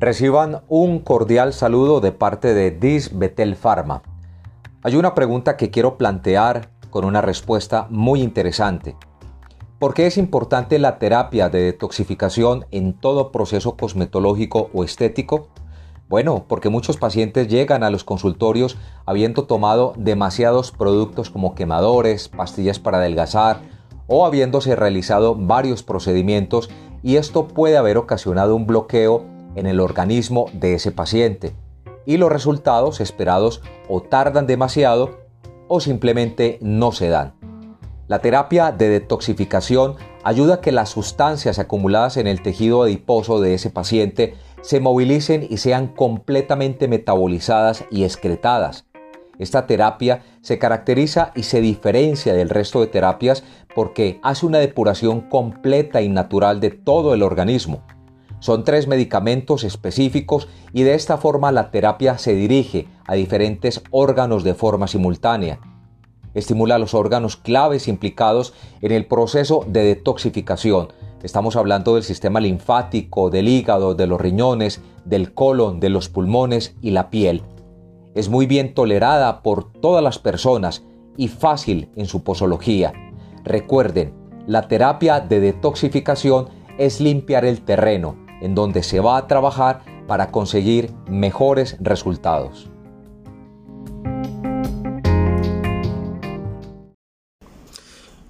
Reciban un cordial saludo de parte de Dis Betel Pharma. Hay una pregunta que quiero plantear con una respuesta muy interesante. ¿Por qué es importante la terapia de detoxificación en todo proceso cosmetológico o estético? Bueno, porque muchos pacientes llegan a los consultorios habiendo tomado demasiados productos como quemadores, pastillas para adelgazar o habiéndose realizado varios procedimientos y esto puede haber ocasionado un bloqueo en el organismo de ese paciente y los resultados esperados o tardan demasiado o simplemente no se dan. La terapia de detoxificación ayuda a que las sustancias acumuladas en el tejido adiposo de ese paciente se movilicen y sean completamente metabolizadas y excretadas. Esta terapia se caracteriza y se diferencia del resto de terapias porque hace una depuración completa y natural de todo el organismo. Son tres medicamentos específicos y de esta forma la terapia se dirige a diferentes órganos de forma simultánea. Estimula los órganos claves implicados en el proceso de detoxificación. Estamos hablando del sistema linfático, del hígado, de los riñones, del colon, de los pulmones y la piel. Es muy bien tolerada por todas las personas y fácil en su posología. Recuerden, la terapia de detoxificación es limpiar el terreno, en donde se va a trabajar para conseguir mejores resultados.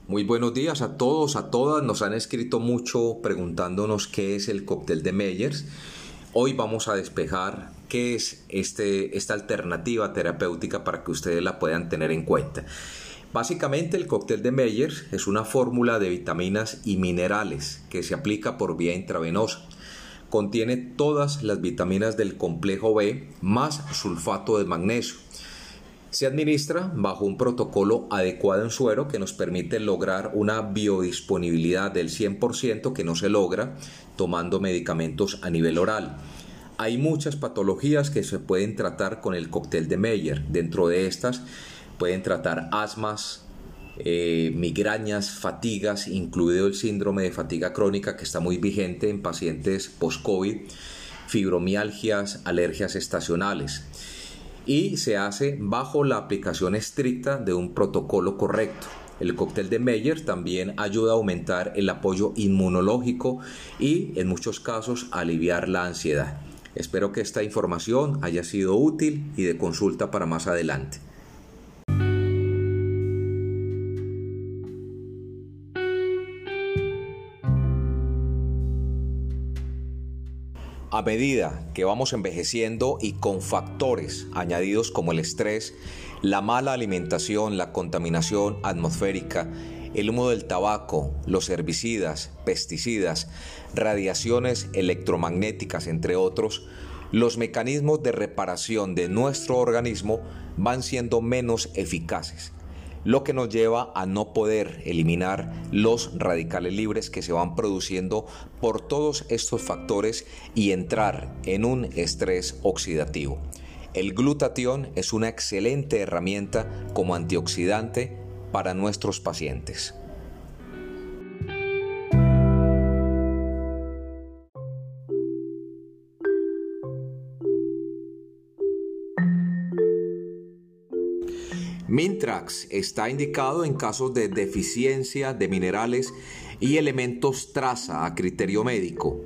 Muy buenos días a todos, a todas. Nos han escrito mucho preguntándonos qué es el cóctel de Meyers. Hoy vamos a despejar qué es este, esta alternativa terapéutica para que ustedes la puedan tener en cuenta. Básicamente el cóctel de Meyers es una fórmula de vitaminas y minerales que se aplica por vía intravenosa. Contiene todas las vitaminas del complejo B más sulfato de magnesio. Se administra bajo un protocolo adecuado en suero que nos permite lograr una biodisponibilidad del 100% que no se logra tomando medicamentos a nivel oral. Hay muchas patologías que se pueden tratar con el cóctel de Meyer. Dentro de estas pueden tratar asmas, eh, migrañas, fatigas, incluido el síndrome de fatiga crónica que está muy vigente en pacientes post-COVID, fibromialgias, alergias estacionales. Y se hace bajo la aplicación estricta de un protocolo correcto. El cóctel de Meyer también ayuda a aumentar el apoyo inmunológico y en muchos casos aliviar la ansiedad. Espero que esta información haya sido útil y de consulta para más adelante. A medida que vamos envejeciendo y con factores añadidos como el estrés, la mala alimentación, la contaminación atmosférica, el humo del tabaco, los herbicidas, pesticidas, radiaciones electromagnéticas, entre otros, los mecanismos de reparación de nuestro organismo van siendo menos eficaces lo que nos lleva a no poder eliminar los radicales libres que se van produciendo por todos estos factores y entrar en un estrés oxidativo. El glutatión es una excelente herramienta como antioxidante para nuestros pacientes. Mintrax está indicado en casos de deficiencia de minerales y elementos traza a criterio médico.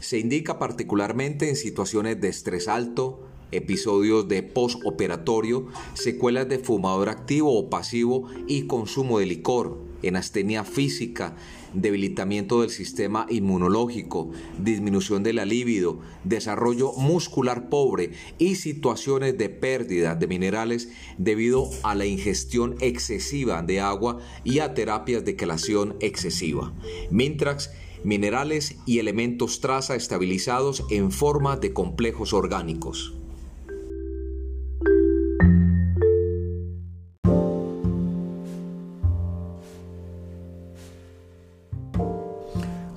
Se indica particularmente en situaciones de estrés alto, episodios de postoperatorio, secuelas de fumador activo o pasivo y consumo de licor, en astenia física, debilitamiento del sistema inmunológico, disminución de la libido, desarrollo muscular pobre y situaciones de pérdida de minerales debido a la ingestión excesiva de agua y a terapias de quelación excesiva. Mintrax minerales y elementos traza estabilizados en forma de complejos orgánicos.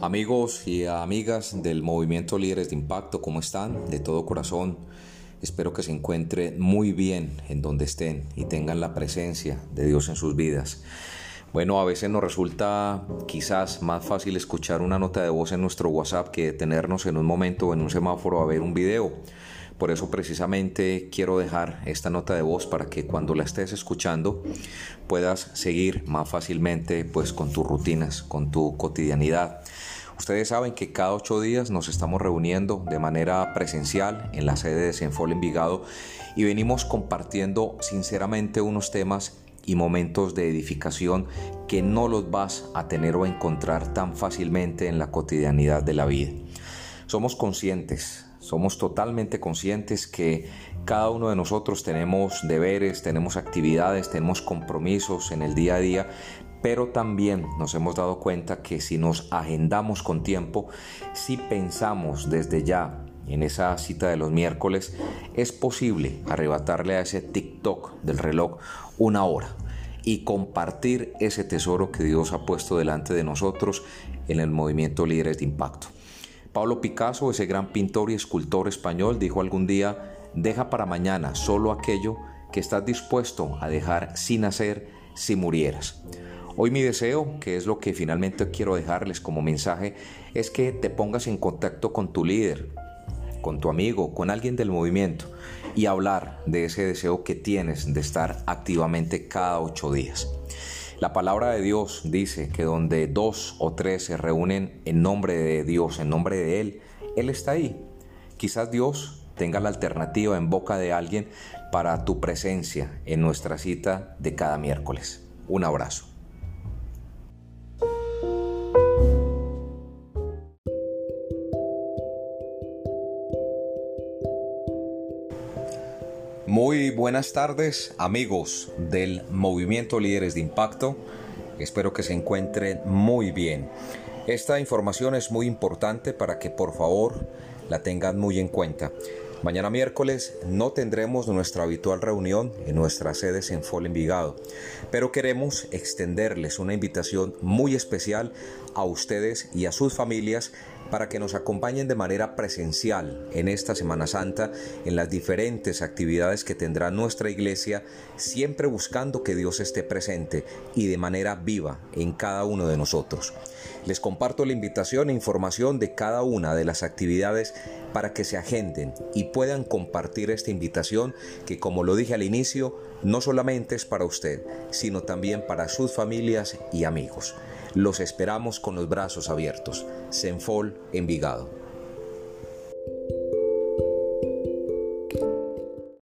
Amigos y amigas del movimiento Líderes de Impacto, ¿cómo están? De todo corazón, espero que se encuentren muy bien en donde estén y tengan la presencia de Dios en sus vidas. Bueno, a veces nos resulta quizás más fácil escuchar una nota de voz en nuestro WhatsApp que detenernos en un momento en un semáforo a ver un video. Por eso precisamente quiero dejar esta nota de voz para que cuando la estés escuchando puedas seguir más fácilmente pues con tus rutinas, con tu cotidianidad. Ustedes saben que cada ocho días nos estamos reuniendo de manera presencial en la sede de Senfol Envigado y venimos compartiendo sinceramente unos temas y momentos de edificación que no los vas a tener o encontrar tan fácilmente en la cotidianidad de la vida. Somos conscientes, somos totalmente conscientes que cada uno de nosotros tenemos deberes, tenemos actividades, tenemos compromisos en el día a día, pero también nos hemos dado cuenta que si nos agendamos con tiempo, si pensamos desde ya en esa cita de los miércoles, es posible arrebatarle a ese TikTok del reloj una hora y compartir ese tesoro que Dios ha puesto delante de nosotros en el movimiento Líderes de Impacto. Pablo Picasso, ese gran pintor y escultor español, dijo algún día, deja para mañana solo aquello que estás dispuesto a dejar sin hacer si murieras. Hoy mi deseo, que es lo que finalmente quiero dejarles como mensaje, es que te pongas en contacto con tu líder, con tu amigo, con alguien del movimiento y hablar de ese deseo que tienes de estar activamente cada ocho días. La palabra de Dios dice que donde dos o tres se reúnen en nombre de Dios, en nombre de Él, Él está ahí. Quizás Dios tenga la alternativa en boca de alguien para tu presencia en nuestra cita de cada miércoles. Un abrazo. Muy buenas tardes amigos del Movimiento Líderes de Impacto. Espero que se encuentren muy bien. Esta información es muy importante para que por favor la tengan muy en cuenta. Mañana miércoles no tendremos nuestra habitual reunión en nuestras sedes en Fol Envigado, pero queremos extenderles una invitación muy especial a ustedes y a sus familias para que nos acompañen de manera presencial en esta Semana Santa en las diferentes actividades que tendrá nuestra iglesia, siempre buscando que Dios esté presente y de manera viva en cada uno de nosotros. Les comparto la invitación e información de cada una de las actividades para que se agenden y puedan compartir esta invitación que como lo dije al inicio, no solamente es para usted, sino también para sus familias y amigos. Los esperamos con los brazos abiertos. Senfol Envigado.